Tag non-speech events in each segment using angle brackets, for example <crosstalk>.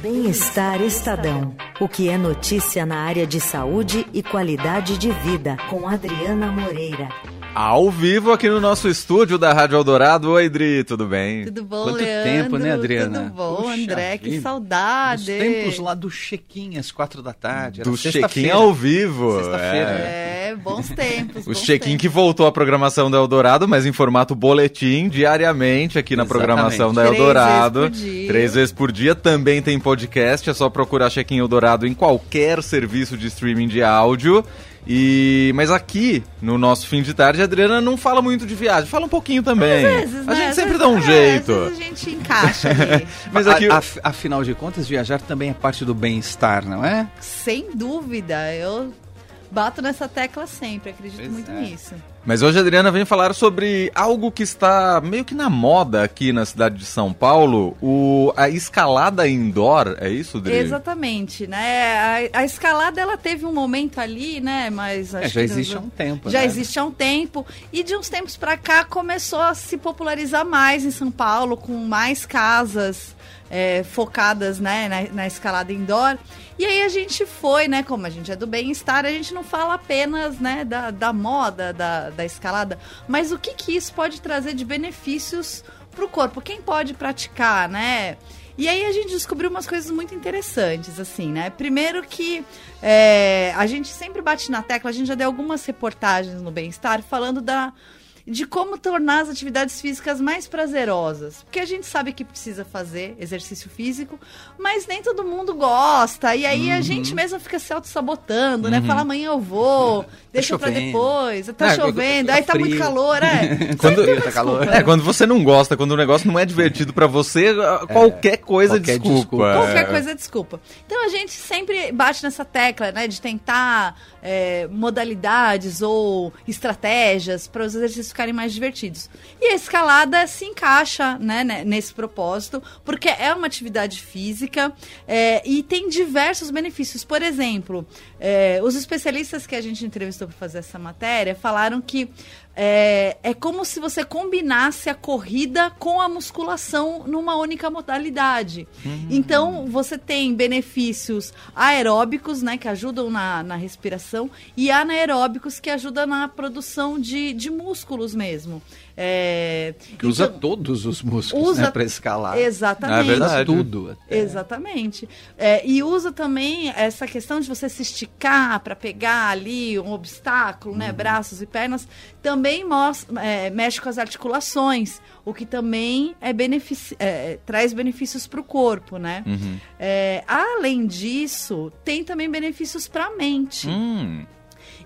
Bem-Estar Estadão. O que é notícia na área de saúde e qualidade de vida, com Adriana Moreira. Ao vivo aqui no nosso estúdio da Rádio Eldorado. Oi, Dri, tudo bem? Tudo bom, Quanto Leandro? tempo, né, Adriana? Tudo bom, Puxa André? Que vida. saudade. Os tempos lá do check-in às quatro da tarde. era Do check-in ao vivo. Sexta-feira. é. É, bons tempos. <laughs> O check-in que voltou à programação da Eldorado, mas em formato boletim, diariamente aqui na Exatamente. programação da Três Eldorado. vezes por dia. Três vezes por dia. Também tem podcast, é só procurar Check-in Eldorado em qualquer serviço de streaming de áudio. E mas aqui no nosso fim de tarde a Adriana não fala muito de viagem, fala um pouquinho também. Às vezes, a né? gente Às sempre vezes- dá um é, jeito. Às vezes a gente encaixa ali. <laughs> Mas A- aqui a- afinal de contas, viajar também é parte do bem-estar, não é? Sem dúvida. Eu bato nessa tecla sempre. Acredito Pois muito é. nisso. Mas hoje a Adriana vem falar sobre algo que está meio que na moda aqui na cidade de São Paulo, o, a escalada indoor, é isso, Dri? Exatamente, né? A, a escalada ela teve um momento ali, né? Mas É, já que existe há um tempo, Já né? existe há um tempo. E de uns tempos pra cá começou a se popularizar mais em São Paulo, com mais casas é, focadas né, na, na escalada indoor. E aí a gente foi, né? Como a gente é do bem-estar, a gente não fala apenas né, da, da moda da, da escalada, mas o que, que isso pode trazer de benefícios pro corpo. Quem pode praticar, né? E aí a gente descobriu umas coisas muito interessantes, assim, né? Primeiro que é, a gente sempre bate na tecla, a gente já deu algumas reportagens no Bem-Estar falando da de como tornar as atividades físicas mais prazerosas. Porque a gente sabe que precisa fazer exercício físico, mas nem todo mundo gosta. E aí Uhum. a gente mesmo fica se auto-sabotando, né? Fala, amanhã eu vou, <laughs> deixa pra chovendo. depois, tá Ah, chovendo, tá aí tá muito frio. calor, é. <laughs> Quando- Tá calor. É, né? quando você não gosta, quando o negócio não é divertido pra você, qualquer coisa é qualquer desculpa. desculpa. Qualquer É. coisa é desculpa. Então a gente sempre bate nessa tecla, né? De tentar é, modalidades ou estratégias para os exercícios ficarem mais divertidos. E a escalada se encaixa né, né, nesse propósito, porque é uma atividade física é, e tem diversos benefícios. Por exemplo, é, os especialistas que a gente entrevistou para fazer essa matéria falaram que é, é como se você combinasse a corrida com a musculação numa única modalidade. Então, você tem benefícios aeróbicos, né, que ajudam na, na respiração, e anaeróbicos, que ajudam na produção de, de músculos mesmo. É, Que usa então- todos os músculos, Usa- né, pra escalar. <laughs> Exatamente. É verdade. Tudo. até. Exatamente. É, e usa também essa questão de você se esticar para pegar ali um obstáculo, né? Braços e pernas, também mostra, é, mexe com as articulações, o que também é benefici é, traz benefícios para o corpo, né? Uhum. É, além disso, tem também benefícios para a mente. Hum,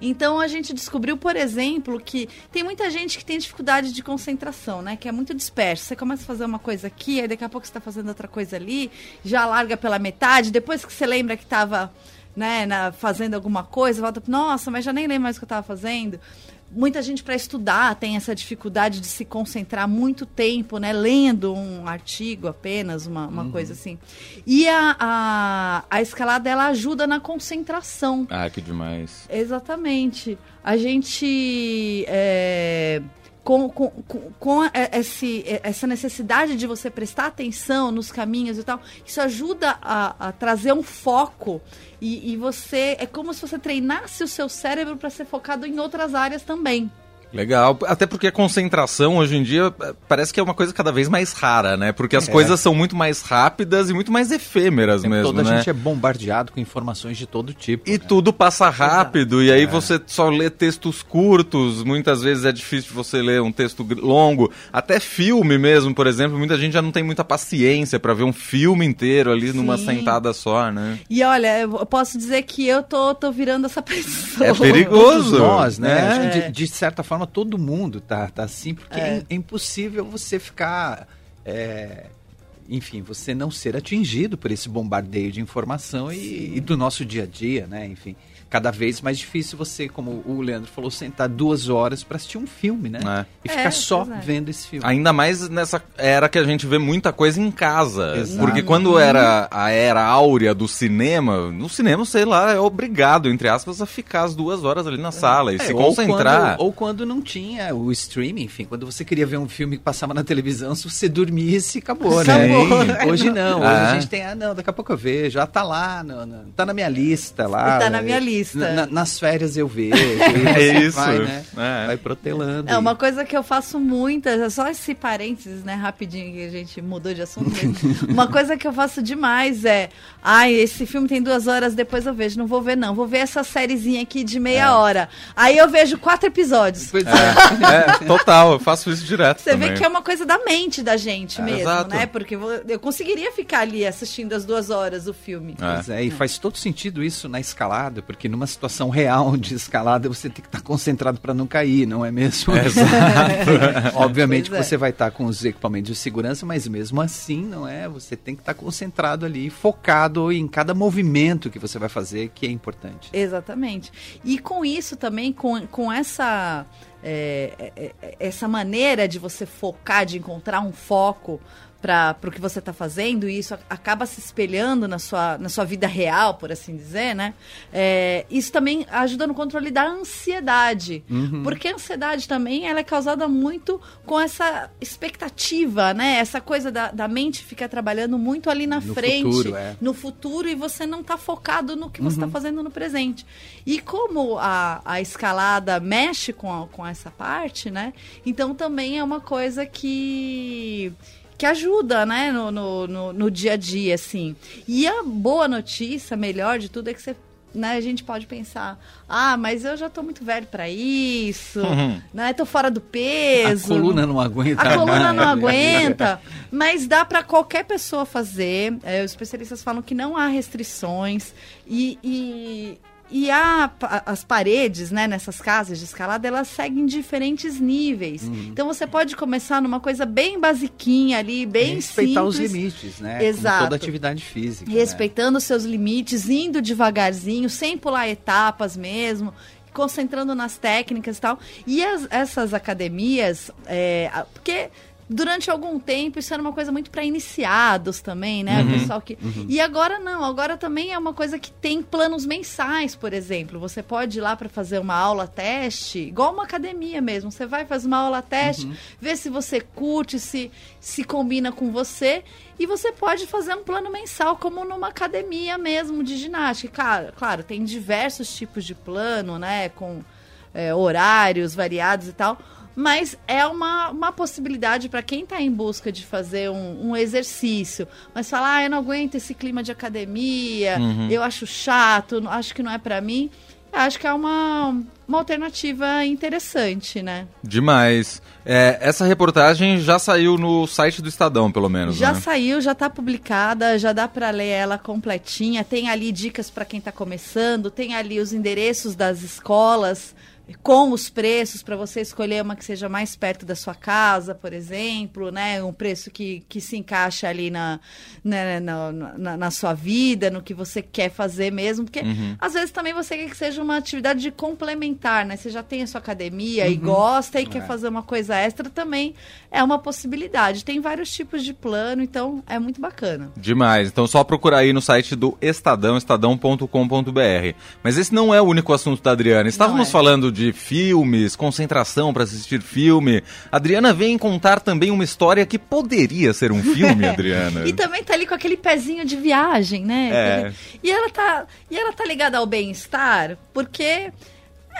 Então a gente descobriu, por exemplo, que tem muita gente que tem dificuldade de concentração, né? Que é muito disperso. Você começa a fazer uma coisa aqui, aí daqui a pouco você está fazendo outra coisa ali, já larga pela metade, depois que você lembra que estava né, na- fazendo alguma coisa, volta, nossa, mas já nem lembro mais o que eu estava fazendo. Muita gente para estudar tem essa dificuldade de se concentrar muito tempo, né? Lendo um artigo apenas, uma, uma coisa assim. E a, a, a escalada, ela ajuda na concentração. ah, que demais. Exatamente. A gente. é, com, com, com- com esse, essa necessidade de você prestar atenção nos caminhos e tal, isso ajuda a, a trazer um foco. E, e você. É como se você treinasse o seu cérebro para ser focado em outras áreas também. Legal, até porque a concentração hoje em dia eh, parece que é uma coisa cada vez mais rara, né? Porque as É. coisas são muito mais rápidas e muito mais efêmeras mesmo, todo a né? gente é bombardeado com informações de todo tipo. E né? tudo passa rápido, e É. aí você só lê textos curtos, muitas vezes é difícil você ler um texto longo. Até filme mesmo, por exemplo, muita gente já não tem muita paciência pra ver um filme inteiro ali numa Sim. sentada só, né? E olha, eu posso dizer que eu tô, tô virando essa <laughs> pessoa. É perigoso. Todos nós, né? É. Acho que De, de certa forma, todo mundo tá, tá assim, porque é. É. é impossível você ficar. é, enfim, você não ser atingido por esse bombardeio de informação e, e do nosso dia a dia, né? Enfim. cada vez mais difícil você, como o Leandro falou, sentar duas horas para assistir um filme, né? É. E ficar É, só é. vendo esse filme. Ainda mais nessa era que a gente vê muita coisa em casa. Exato. Porque quando era a era áurea do cinema, no cinema, sei lá, é obrigado, entre aspas, a ficar as duas horas ali na sala e É, se ou concentrar. quando- Ou quando, não tinha o streaming, enfim, quando você queria ver um filme que passava na televisão, se você dormisse, acabou, né? Hoje não, hoje Ah. a gente tem, ah, não, daqui a pouco eu vejo, já tá lá, no- no- tá na minha lista lá. Tá na né? minha lista. Na- nas férias eu vejo. <laughs> É isso. Vai, né? É. vai protelando. É e- uma coisa que eu faço muitas, é só esse parênteses, né, rapidinho que a gente mudou de assunto <laughs> uma coisa que eu faço demais é, ai, esse filme tem duas horas, depois eu vejo, não vou ver não, vou ver essa sériezinha aqui de meia É. hora. Aí eu vejo quatro episódios. Pois é. É, total, eu faço isso direto Você também. vê que é uma coisa da mente da gente É, mesmo, exato. né? Porque eu conseguiria ficar ali assistindo as duas horas o filme. É. Pois é, e faz todo sentido isso na escalada, porque numa situação real de escalada você tem que estar concentrado para não cair, não é mesmo? <laughs> Obviamente Pois é. que você vai estar com os equipamentos de segurança, mas mesmo assim, não é? Você tem que estar concentrado ali, focado em cada movimento que você vai fazer, que é importante. Exatamente. E com isso também, com, com essa, é, é, é, essa maneira de você focar, de encontrar um foco para o que você está fazendo, e isso acaba se espelhando na sua, na sua vida real, por assim dizer, né? É, isso também ajuda no controle da ansiedade. Porque a ansiedade também ela é causada muito com essa expectativa, né? Essa coisa da, da mente fica trabalhando muito ali na No frente futuro, é. no futuro e você não está focado no que você está fazendo no presente. E como a, a escalada mexe com, a- com essa parte, né? Então também é uma coisa que que ajuda, né, no, no, no, no dia a dia, assim. E a boa notícia, melhor de tudo, é que você, né, a gente pode pensar, ah, mas eu já tô muito velho para isso, Uhum. né, tô fora do peso. A coluna não aguenta. A coluna não aguenta, mas dá para qualquer pessoa fazer. É, os especialistas falam que não há restrições e, e, e pa- as paredes, né, nessas casas de escalada, elas seguem diferentes níveis. Uhum. Então você pode começar numa coisa bem basiquinha ali, bem Respeitar simples. os limites, né? Exato. Como toda atividade física. né? Respeitando os seus limites, indo devagarzinho, sem pular etapas mesmo, concentrando nas técnicas e tal. E as- essas academias, é, a- porque durante algum tempo isso era uma coisa muito para iniciados também, né? O pessoal que E agora não, agora também é uma coisa que tem planos mensais, por exemplo. Você pode ir lá para fazer uma aula teste, igual uma academia mesmo. Você vai fazer uma aula teste, vê se você curte, se se combina com você e você pode fazer um plano mensal como numa academia mesmo de ginástica. Claro, claro tem diversos tipos de plano, né? Com é, horários variados e tal. Mas é uma, uma possibilidade para quem está em busca de fazer um, um exercício. Mas falar, ah, eu não aguento esse clima de academia, eu acho chato, acho que não é para mim. Acho que é uma, uma alternativa interessante, né? Demais. É, essa reportagem já saiu no site do Estadão, pelo menos, Já né? saiu, já está publicada, já dá para ler ela completinha. Tem ali dicas para quem está começando, tem ali os endereços das escolas com os preços para você escolher uma que seja mais perto da sua casa, por exemplo, né? Um preço que, que se encaixa ali na, né, na, na, na sua vida, no que você quer fazer mesmo, porque às vezes também você quer que seja uma atividade complementar, né? Você já tem a sua academia e gosta e quer É. fazer uma coisa extra também é uma possibilidade. Tem vários tipos de plano, então é muito bacana. Demais. Então só procurar aí no site do Estadão, estadão.com.br. Mas esse não é o único assunto da Adriana. Estávamos é. falando de filmes, concentração para assistir filme. A Adriana vem contar também uma história que poderia ser um filme, <laughs> Adriana. E também tá ali com aquele pezinho de viagem, né? É. E ela tá, e ela tá ligada ao bem-estar, porque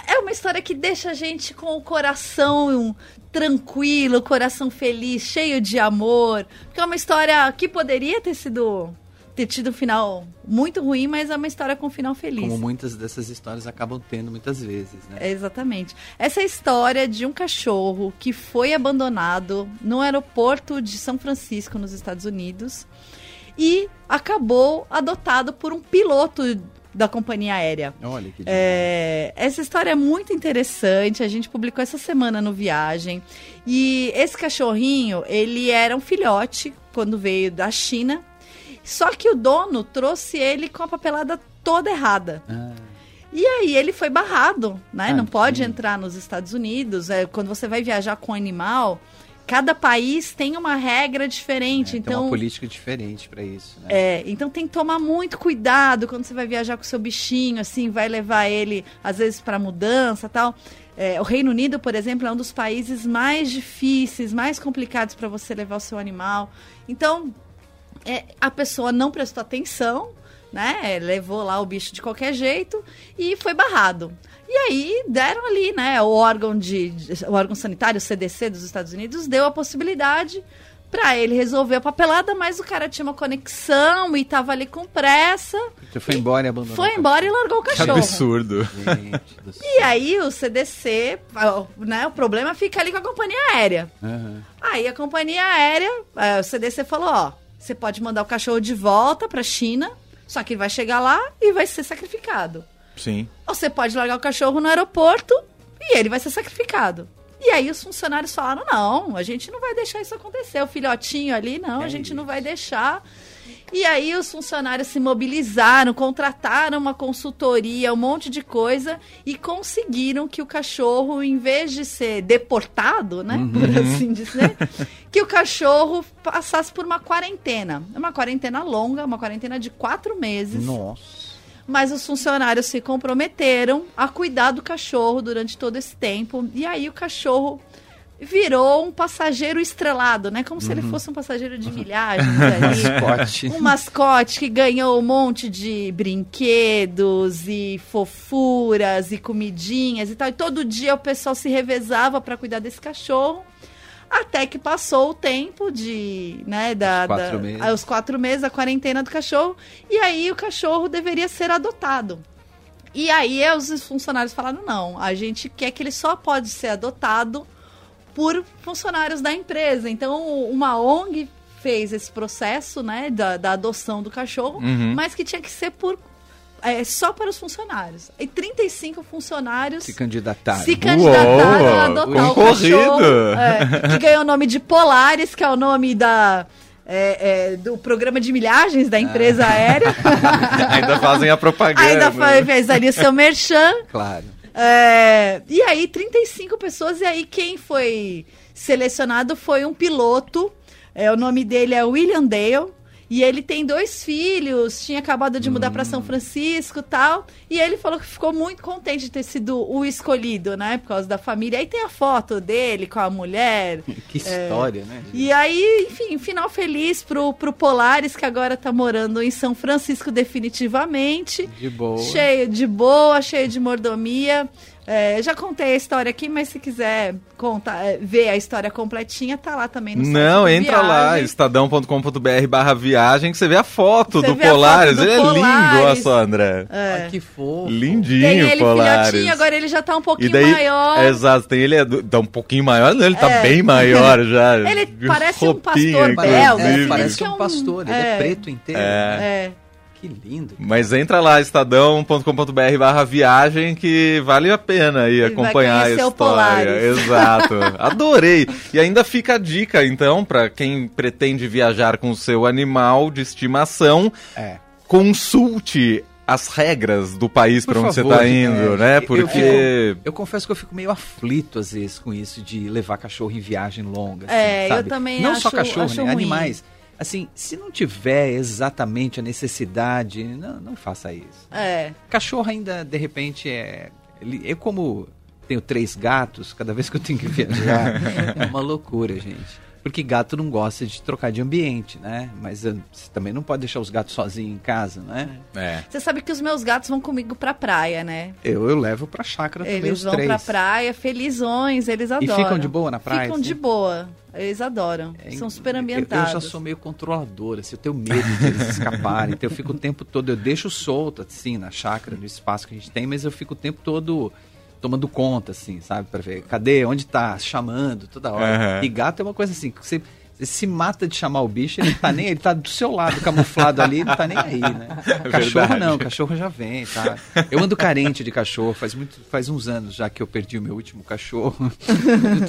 é uma história que deixa a gente com o coração tranquilo, coração feliz, cheio de amor. Porque é uma história que poderia ter sido ter tido um final muito ruim, mas é uma história com um final feliz. Como muitas dessas histórias acabam tendo muitas vezes, né? É, exatamente. Essa história de um cachorro que foi abandonado no aeroporto de São Francisco, nos Estados Unidos, e acabou adotado por um piloto da companhia aérea. Olha que É, essa história é muito interessante. A gente publicou essa semana no Viagem. E esse cachorrinho, ele era um filhote quando veio da China. Só que o dono trouxe ele com a papelada toda errada. Ah, E aí ele foi barrado, né? Ah, não pode sim. entrar nos Estados Unidos. É, quando você vai viajar com animal, cada país tem uma regra diferente. É, então, Tem uma política diferente para isso, né? é, então tem que tomar muito cuidado quando você vai viajar com o seu bichinho, assim, vai levar ele, às vezes, para mudança tal. É, o Reino Unido, por exemplo, é um dos países mais difíceis, mais complicados para você levar o seu animal. Então, é, a pessoa não prestou atenção, né? Levou lá o bicho de qualquer jeito e foi barrado. E aí deram ali, né? O órgão de, o órgão sanitário, o CDC dos Estados Unidos, deu a possibilidade para ele resolver a papelada, mas o cara tinha uma conexão e tava ali com pressa, Você foi embora e abandonou. foi embora e largou o Que cachorro. absurdo. cachorro. Gente do céu. E aí o CDC, né? O problema fica ali com a companhia aérea. Aham. Aí a companhia aérea, eh, o CDC falou, ó, você pode mandar o cachorro de volta pra China, só que ele vai chegar lá e vai ser sacrificado. Sim. Ou você pode largar o cachorro no aeroporto e ele vai ser sacrificado. E aí os funcionários falaram, não, a gente não vai deixar isso acontecer. O filhotinho ali, não, É a gente não isso. vai deixar. E aí os funcionários se mobilizaram, contrataram uma consultoria, um monte de coisa e conseguiram que o cachorro, em vez de ser deportado, né, por assim dizer, que o cachorro passasse por uma quarentena. Uma quarentena longa, uma quarentena de quatro meses. Nossa. Mas os funcionários se comprometeram a cuidar do cachorro durante todo esse tempo. E aí o cachorro virou um passageiro estrelado, né? Como se ele fosse um passageiro de milhagens <laughs> ali. Mascote. Um mascote que ganhou um monte de brinquedos e fofuras e comidinhas e tal. E todo dia o pessoal se revezava para cuidar desse cachorro. Até que passou o tempo de, né, da, Os quatro da- meses. ah, os quatro meses, a quarentena do cachorro. E aí o cachorro deveria ser adotado. E aí os funcionários falaram, não, a gente quer que ele só pode ser adotado por funcionários da empresa. Então, uma ONG fez esse processo, né, da, da adoção do cachorro, Uhum. mas que tinha que ser por é, só para os funcionários. E 35 funcionários Se candidataram. se candidataram Uou, a adotar o concorrido. cachorro. é, que ganhou o nome de Polaris, que é o nome da, é, é, do programa de milhagens da empresa aérea. <laughs> Ainda fazem a propaganda. Ainda fa- fez ali o seu merchan. Claro. É, e aí, 35 pessoas, e aí quem foi selecionado foi um piloto. É, o nome dele é William Dale. E ele tem dois filhos, tinha acabado de mudar para São Francisco e tal. E ele falou que ficou muito contente de ter sido o escolhido, né? Por causa da família. Aí tem a foto dele com a mulher. <laughs> Que história, né? E aí, enfim, final feliz pro, pro Polaris, que agora tá morando em São Francisco definitivamente. De boa. Cheio de boa, cheio de mordomia. É, já contei a história aqui, mas se quiser contar, é, ver a história completinha, tá lá também no site Não, entra lá, Viagem. estadão.com.br barra viagem, que você vê a foto Você do Polaris. foto do Ele é lindo, olha Polaris. só, André. É. Ai, que fofo. Lindinho, Tem ele Polaris. filhotinho, agora ele já tá um E pouquinho daí, maior. exato, tem ele é tá um pouquinho maior, não, ele tá É. bem maior <laughs> já. Ele parece um pastor belga, É, assim, parece é um um- pastor. Ele é. é preto inteiro. É. É. Que lindo. Mas entra lá, estadão.com.br barra viagem, que vale a pena aí vai acompanhar a história. <laughs> Exato. Adorei. E ainda fica a dica, então, para quem pretende viajar com o seu animal de estimação, É. consulte as regras do país para onde favor, você tá gente, indo, é, né? eu Porque fico- Eu confesso que eu fico meio aflito às vezes com isso de levar cachorro em viagem longa. assim, É, eu sabe? também Não só acho- cachorro, acho né? ruim. Animais. Assim, se não tiver exatamente a necessidade, não, não faça isso. É. Cachorro ainda, de repente, é. Eu, como tenho três gatos, cada vez que eu tenho que viajar, <laughs> é uma loucura, gente. Porque gato não gosta de trocar de ambiente, né? Mas eh, você também não pode deixar os gatos sozinhos em casa, né? é. Você sabe que os meus gatos vão comigo pra praia, né? Eu, eu levo pra chácara também Eles os vão três. pra praia, felizões, eles adoram. ficam de boa na praia, Ficam assim? de boa. Eles adoram. É, São super eu- ambientados. Eu, já sou meio controlador, assim, eu tenho medo de eles escaparem. Então eu fico o tempo todo, eu deixo solto, assim, na chácara, no espaço que a gente tem, mas eu fico o tempo todo tomando conta, assim, sabe? Pra ver, cadê, onde tá, chamando, toda hora. Aham. E gato é uma coisa assim, que você Você se mata de chamar o bicho, ele tá nem, ele tá do seu lado, camuflado ali, não tá nem aí, né? <laughs> É cachorro verdade. não, cachorro já vem, tá? Eu ando carente de cachorro, faz muito, faz uns anos já que eu perdi o meu último cachorro.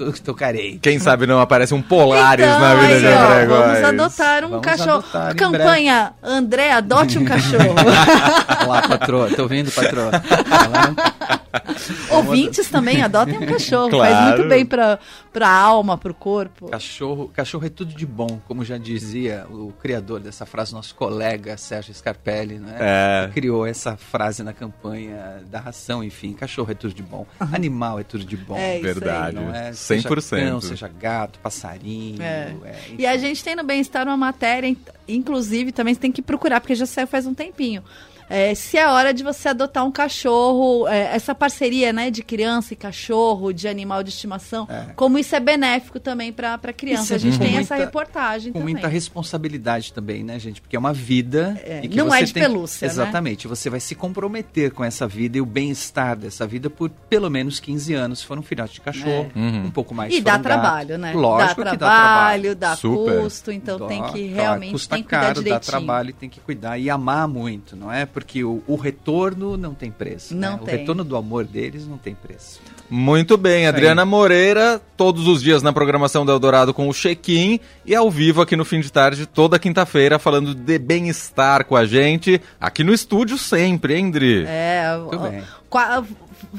eu tô, tô carente. Quem sabe não aparece um Polaris Então, na vida aí, de ó, André Vamos Góes. adotar um Vamos cachorro. adotar Campanha, André, adote um cachorro. <laughs> Olá, patroa, tô vendo, patroa. Ela- <laughs> <laughs> Ouvintes também adotem um cachorro. Claro. Faz muito bem pra, pra alma, pro corpo. Cachorro, cachorro é tudo de bom, como já dizia o criador dessa frase, nosso colega Sérgio Scarpelli, né? É. Criou essa frase na campanha da ração, enfim. Cachorro é tudo de bom. Animal é tudo de bom. É isso aí. Verdade. Não é? 100%. Seja cão, seja gato, passarinho. É. é, E a gente tem no Bem-Estar uma matéria, in- inclusive, também você tem que procurar, porque já saiu faz um tempinho. É, se é hora de você adotar um cachorro, é, essa parceria né, de criança e cachorro, de animal de estimação, É. como isso é benéfico também para Isso criança. é A gente tem muita- essa reportagem com também. muita responsabilidade também, né, gente? Porque é uma vida. É, e que não você é de tem que- pelúcia, né? Exatamente. Você vai se comprometer com essa vida e o bem-estar dessa vida por pelo menos 15 anos. Se for um filhote de cachorro, É. Uhum. um pouco mais E dá um gato. trabalho, né? Lógico dá que trabalho, dá Super. custo, então Dó, tem que claro, realmente custa tem que cuidar caro, dá direitinho. trabalho e tem que cuidar e amar muito, não é? Porque o, o retorno não tem preço. Não né? tem. O retorno do amor deles não tem preço. Muito bem, Adriana Moreira, todos os dias na programação do Eldorado com o Check-in e ao vivo aqui no fim de tarde, toda quinta-feira, falando de bem-estar com a gente, aqui no estúdio sempre, hein, Dri? É, Muito bem.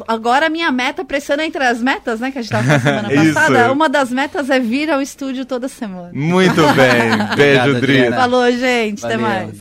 agora a minha meta, pressando entre as metas, né, que a gente tava falando semana <laughs> passada, uma das metas é vir ao estúdio toda semana. Muito bem, <laughs> beijo, Obrigado, Dri. Adriana. Falou, gente, até Valeu. mais.